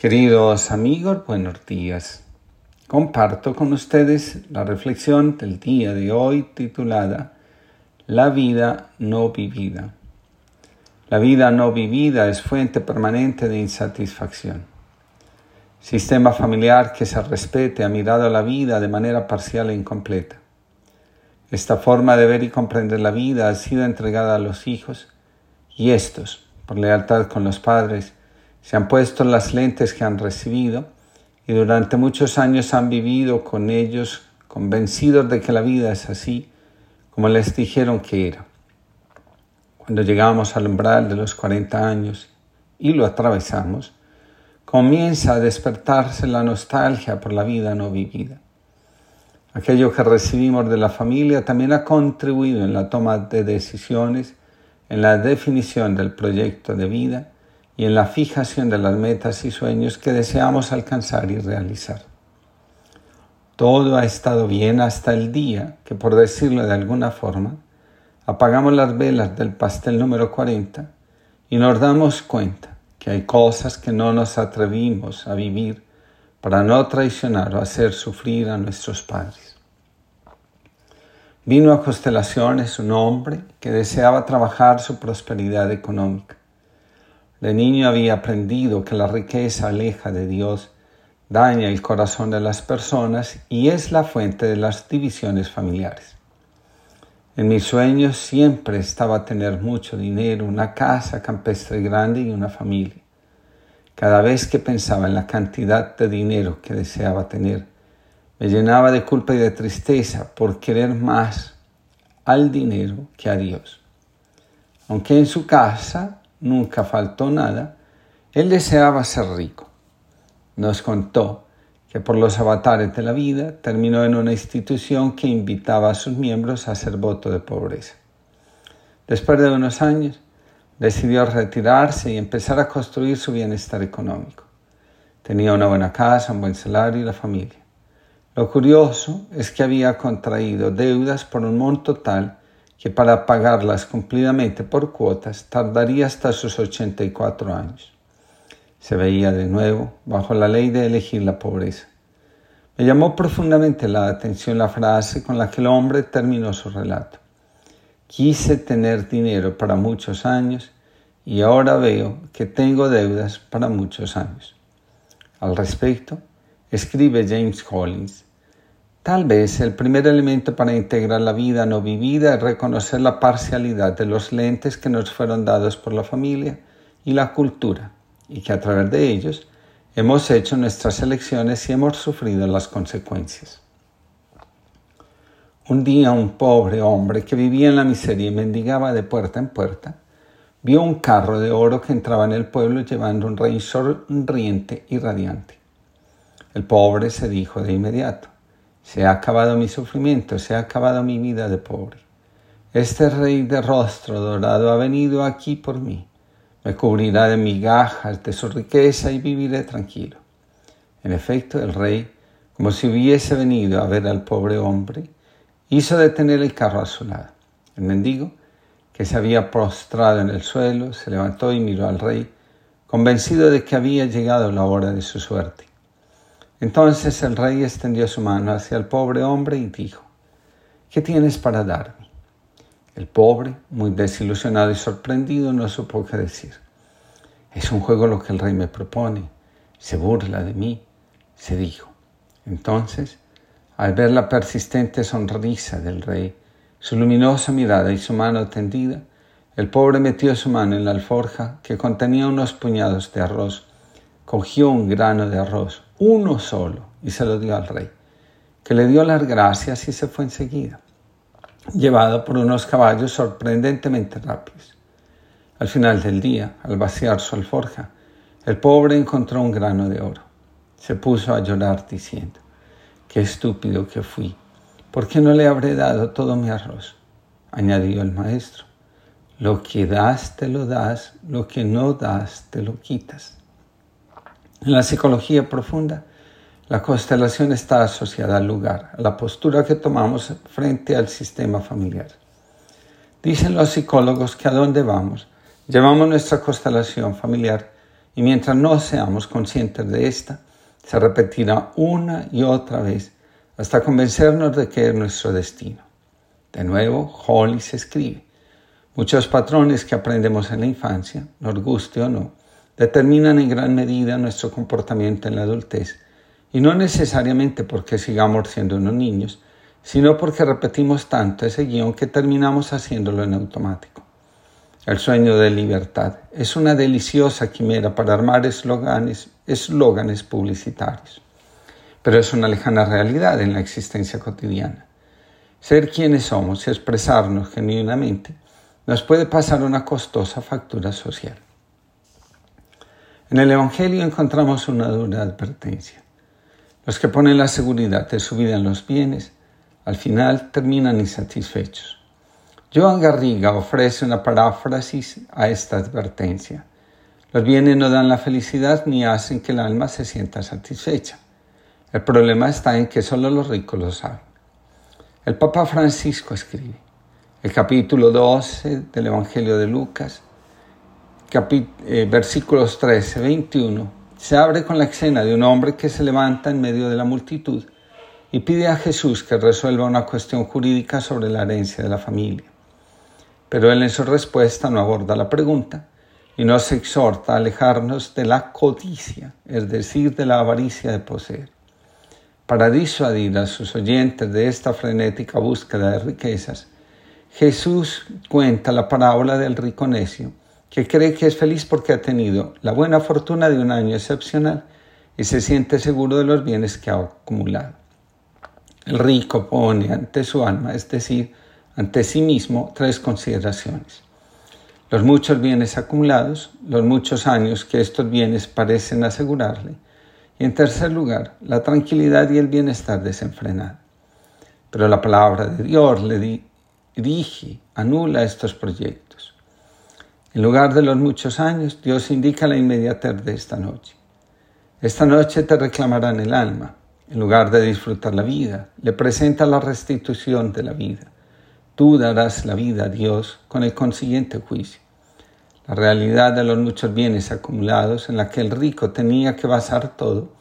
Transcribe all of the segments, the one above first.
Queridos amigos, buenos días. Comparto con ustedes la reflexión del día de hoy titulada La vida no vivida. La vida no vivida es fuente permanente de insatisfacción. Sistema familiar que se respete ha mirado la vida de manera parcial e incompleta. Esta forma de ver y comprender la vida ha sido entregada a los hijos y estos, por lealtad con los padres, se han puesto las lentes que han recibido y durante muchos años han vivido con ellos convencidos de que la vida es así como les dijeron que era. Cuando llegamos al umbral de los 40 años y lo atravesamos, comienza a despertarse la nostalgia por la vida no vivida. Aquello que recibimos de la familia también ha contribuido en la toma de decisiones, en la definición del proyecto de vida y en la fijación de las metas y sueños que deseamos alcanzar y realizar. Todo ha estado bien hasta el día que, por decirlo de alguna forma, apagamos las velas del pastel número 40 y nos damos cuenta que hay cosas que no nos atrevimos a vivir para no traicionar o hacer sufrir a nuestros padres. Vino a constelaciones un hombre que deseaba trabajar su prosperidad económica de niño había aprendido que la riqueza aleja de Dios, daña el corazón de las personas y es la fuente de las divisiones familiares. En mis sueños siempre estaba tener mucho dinero, una casa campestre grande y una familia. Cada vez que pensaba en la cantidad de dinero que deseaba tener, me llenaba de culpa y de tristeza por querer más al dinero que a Dios. Aunque en su casa nunca faltó nada, él deseaba ser rico. Nos contó que por los avatares de la vida terminó en una institución que invitaba a sus miembros a hacer voto de pobreza. Después de unos años, decidió retirarse y empezar a construir su bienestar económico. Tenía una buena casa, un buen salario y la familia. Lo curioso es que había contraído deudas por un monto tal que para pagarlas cumplidamente por cuotas tardaría hasta sus 84 años. Se veía de nuevo bajo la ley de elegir la pobreza. Me llamó profundamente la atención la frase con la que el hombre terminó su relato. Quise tener dinero para muchos años y ahora veo que tengo deudas para muchos años. Al respecto, escribe James Collins, Tal vez el primer elemento para integrar la vida no vivida es reconocer la parcialidad de los lentes que nos fueron dados por la familia y la cultura y que a través de ellos hemos hecho nuestras elecciones y hemos sufrido las consecuencias. Un día un pobre hombre que vivía en la miseria y mendigaba de puerta en puerta, vio un carro de oro que entraba en el pueblo llevando un rey sonriente y radiante. El pobre se dijo de inmediato, se ha acabado mi sufrimiento, se ha acabado mi vida de pobre. Este rey de rostro dorado ha venido aquí por mí. Me cubrirá de migajas de su riqueza y viviré tranquilo. En efecto, el rey, como si hubiese venido a ver al pobre hombre, hizo detener el carro a su lado. El mendigo, que se había prostrado en el suelo, se levantó y miró al rey, convencido de que había llegado la hora de su suerte. Entonces el rey extendió su mano hacia el pobre hombre y dijo, ¿qué tienes para darme? El pobre, muy desilusionado y sorprendido, no supo qué decir. Es un juego lo que el rey me propone. Se burla de mí, se dijo. Entonces, al ver la persistente sonrisa del rey, su luminosa mirada y su mano tendida, el pobre metió su mano en la alforja que contenía unos puñados de arroz, cogió un grano de arroz, uno solo, y se lo dio al rey, que le dio las gracias y se fue enseguida, llevado por unos caballos sorprendentemente rápidos. Al final del día, al vaciar su alforja, el pobre encontró un grano de oro. Se puso a llorar diciendo, qué estúpido que fui, ¿por qué no le habré dado todo mi arroz? Añadió el maestro, lo que das te lo das, lo que no das te lo quitas. En la psicología profunda, la constelación está asociada al lugar, a la postura que tomamos frente al sistema familiar. Dicen los psicólogos que a dónde vamos, llevamos nuestra constelación familiar y mientras no seamos conscientes de esta, se repetirá una y otra vez hasta convencernos de que es nuestro destino. De nuevo, Hollis escribe, muchos patrones que aprendemos en la infancia, nos guste o no, determinan en gran medida nuestro comportamiento en la adultez, y no necesariamente porque sigamos siendo unos niños, sino porque repetimos tanto ese guion que terminamos haciéndolo en automático. El sueño de libertad es una deliciosa quimera para armar eslóganes, publicitarios, pero es una lejana realidad en la existencia cotidiana. Ser quienes somos y expresarnos genuinamente nos puede pasar una costosa factura social. En el Evangelio encontramos una dura advertencia. Los que ponen la seguridad de su vida en los bienes, al final terminan insatisfechos. Joan Garriga ofrece una paráfrasis a esta advertencia. Los bienes no dan la felicidad ni hacen que el alma se sienta satisfecha. El problema está en que solo los ricos lo saben. El Papa Francisco escribe, el capítulo 12 del Evangelio de Lucas, eh, versículos 13, 21, se abre con la escena de un hombre que se levanta en medio de la multitud y pide a Jesús que resuelva una cuestión jurídica sobre la herencia de la familia. Pero él en su respuesta no aborda la pregunta y nos exhorta a alejarnos de la codicia, es decir, de la avaricia de poseer. Para disuadir a sus oyentes de esta frenética búsqueda de riquezas, Jesús cuenta la parábola del rico necio, que cree que es feliz porque ha tenido la buena fortuna de un año excepcional y se siente seguro de los bienes que ha acumulado. El rico pone ante su alma, es decir, ante sí mismo tres consideraciones. Los muchos bienes acumulados, los muchos años que estos bienes parecen asegurarle, y en tercer lugar, la tranquilidad y el bienestar desenfrenado. Pero la palabra de Dios le dirige, anula estos proyectos. En lugar de los muchos años, Dios indica la inmediatez de esta noche. Esta noche te reclamarán el alma. En lugar de disfrutar la vida, le presenta la restitución de la vida. Tú darás la vida a Dios con el consiguiente juicio. La realidad de los muchos bienes acumulados en la que el rico tenía que basar todo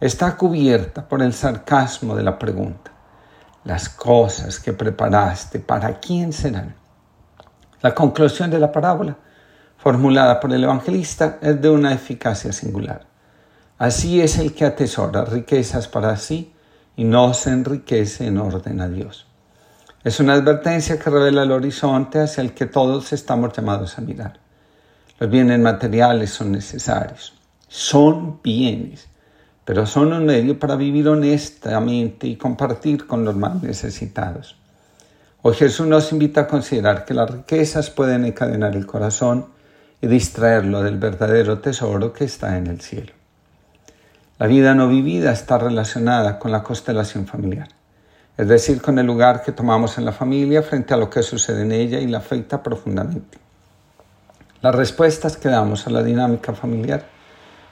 está cubierta por el sarcasmo de la pregunta. Las cosas que preparaste, ¿para quién serán? La conclusión de la parábola, formulada por el evangelista, es de una eficacia singular. Así es el que atesora riquezas para sí y no se enriquece en orden a Dios. Es una advertencia que revela el horizonte hacia el que todos estamos llamados a mirar. Los bienes materiales son necesarios, son bienes, pero son un medio para vivir honestamente y compartir con los más necesitados. Hoy Jesús nos invita a considerar que las riquezas pueden encadenar el corazón y distraerlo del verdadero tesoro que está en el cielo. La vida no vivida está relacionada con la constelación familiar es decir, con el lugar que tomamos en la familia frente a lo que sucede en ella y la afecta profundamente. Las respuestas que damos a la dinámica familiar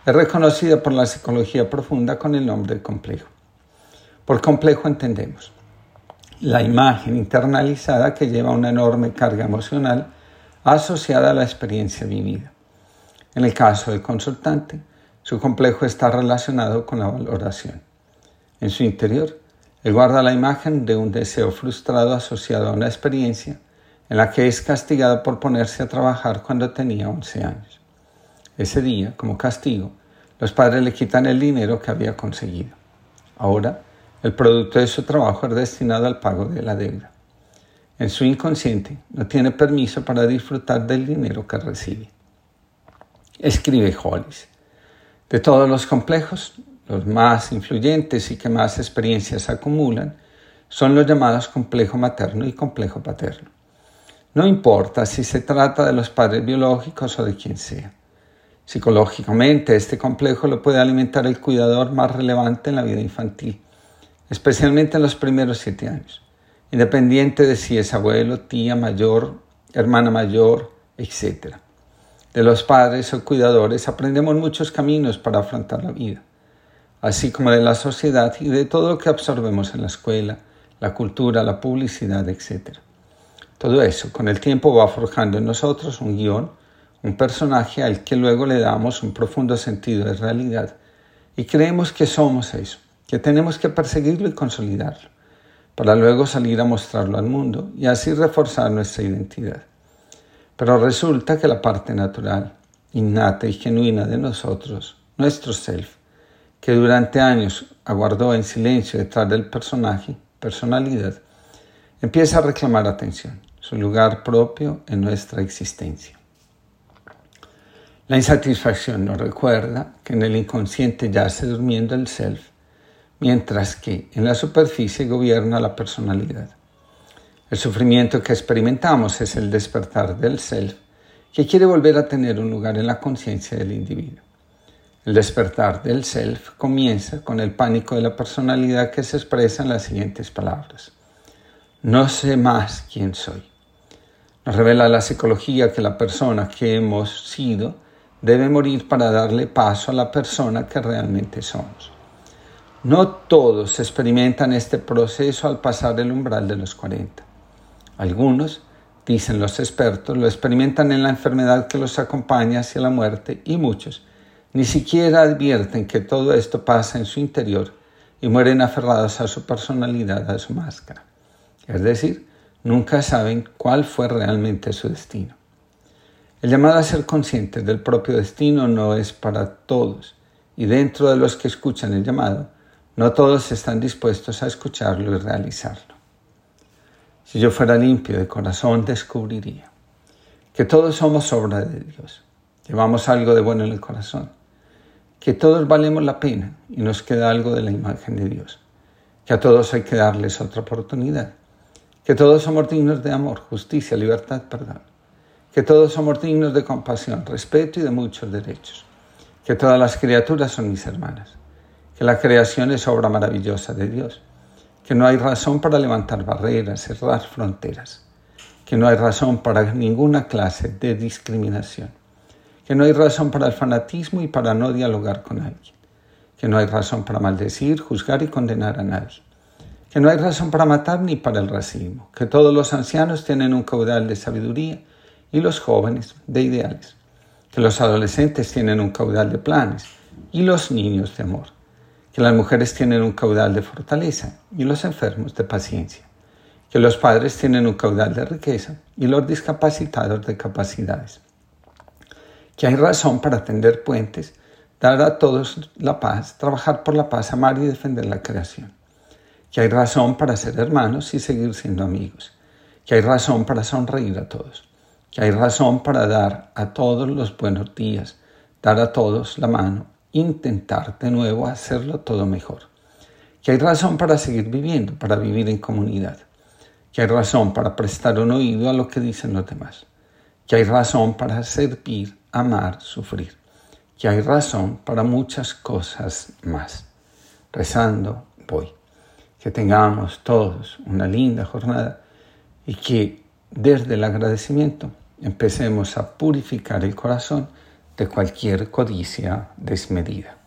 es reconocida por la psicología profunda con el nombre de complejo. Por complejo entendemos la imagen internalizada que lleva una enorme carga emocional asociada a la experiencia vivida. En el caso del consultante, su complejo está relacionado con la valoración. En su interior, él guarda la imagen de un deseo frustrado asociado a una experiencia en la que es castigado por ponerse a trabajar cuando tenía 11 años. Ese día, como castigo, los padres le quitan el dinero que había conseguido. Ahora, el producto de su trabajo es destinado al pago de la deuda. En su inconsciente no tiene permiso para disfrutar del dinero que recibe. Escribe Hollis. De todos los complejos, los más influyentes y que más experiencias acumulan, son los llamados complejo materno y complejo paterno. No importa si se trata de los padres biológicos o de quien sea. Psicológicamente, este complejo lo puede alimentar el cuidador más relevante en la vida infantil, especialmente en los primeros siete años, independiente de si es abuelo, tía mayor, hermana mayor, etc. De los padres o cuidadores aprendemos muchos caminos para afrontar la vida así como de la sociedad y de todo lo que absorbemos en la escuela, la cultura, la publicidad, etc. Todo eso con el tiempo va forjando en nosotros un guion, un personaje al que luego le damos un profundo sentido de realidad y creemos que somos eso, que tenemos que perseguirlo y consolidarlo, para luego salir a mostrarlo al mundo y así reforzar nuestra identidad. Pero resulta que la parte natural, innata y genuina de nosotros, nuestro self, que durante años aguardó en silencio detrás del personaje, personalidad, empieza a reclamar atención, su lugar propio en nuestra existencia. La insatisfacción nos recuerda que en el inconsciente yace durmiendo el self, mientras que en la superficie gobierna la personalidad. El sufrimiento que experimentamos es el despertar del self, que quiere volver a tener un lugar en la conciencia del individuo. El despertar del self comienza con el pánico de la personalidad que se expresa en las siguientes palabras. No sé más quién soy. Nos revela la psicología que la persona que hemos sido debe morir para darle paso a la persona que realmente somos. No todos experimentan este proceso al pasar el umbral de los 40. Algunos, dicen los expertos, lo experimentan en la enfermedad que los acompaña hacia la muerte y muchos ni siquiera advierten que todo esto pasa en su interior y mueren aferrados a su personalidad, a su máscara. Es decir, nunca saben cuál fue realmente su destino. El llamado a ser conscientes del propio destino no es para todos, y dentro de los que escuchan el llamado, no todos están dispuestos a escucharlo y realizarlo. Si yo fuera limpio de corazón, descubriría que todos somos obra de Dios. Llevamos algo de bueno en el corazón, que todos valemos la pena y nos queda algo de la imagen de Dios, que a todos hay que darles otra oportunidad, que todos somos dignos de amor, justicia, libertad, perdón. Que todos somos dignos de compasión, respeto y de muchos derechos, que todas las criaturas son mis hermanas, que la creación es obra maravillosa de Dios, que no hay razón para levantar barreras, cerrar fronteras, que no hay razón para ninguna clase de discriminación, que no hay razón para el fanatismo y para no dialogar con alguien, que no hay razón para maldecir, juzgar y condenar a nadie, que no hay razón para matar ni para el racismo, que todos los ancianos tienen un caudal de sabiduría, y los jóvenes de ideales, que los adolescentes tienen un caudal de planes y los niños de amor, que las mujeres tienen un caudal de fortaleza y los enfermos de paciencia, que los padres tienen un caudal de riqueza y los discapacitados de capacidades, que hay razón para tender puentes, dar a todos la paz, trabajar por la paz, amar y defender la creación, que hay razón para ser hermanos y seguir siendo amigos, que hay razón para sonreír a todos que hay razón para dar a todos los buenos días, dar a todos la mano, intentar de nuevo hacerlo todo mejor. Que hay razón para seguir viviendo, para vivir en comunidad. Que hay razón para prestar un oído a lo que dicen los demás. Que hay razón para servir, amar, sufrir. Que hay razón para muchas cosas más. Rezando voy. Que tengamos todos una linda jornada y que desde el agradecimiento empecemos a purificar el corazón de cualquier codicia desmedida.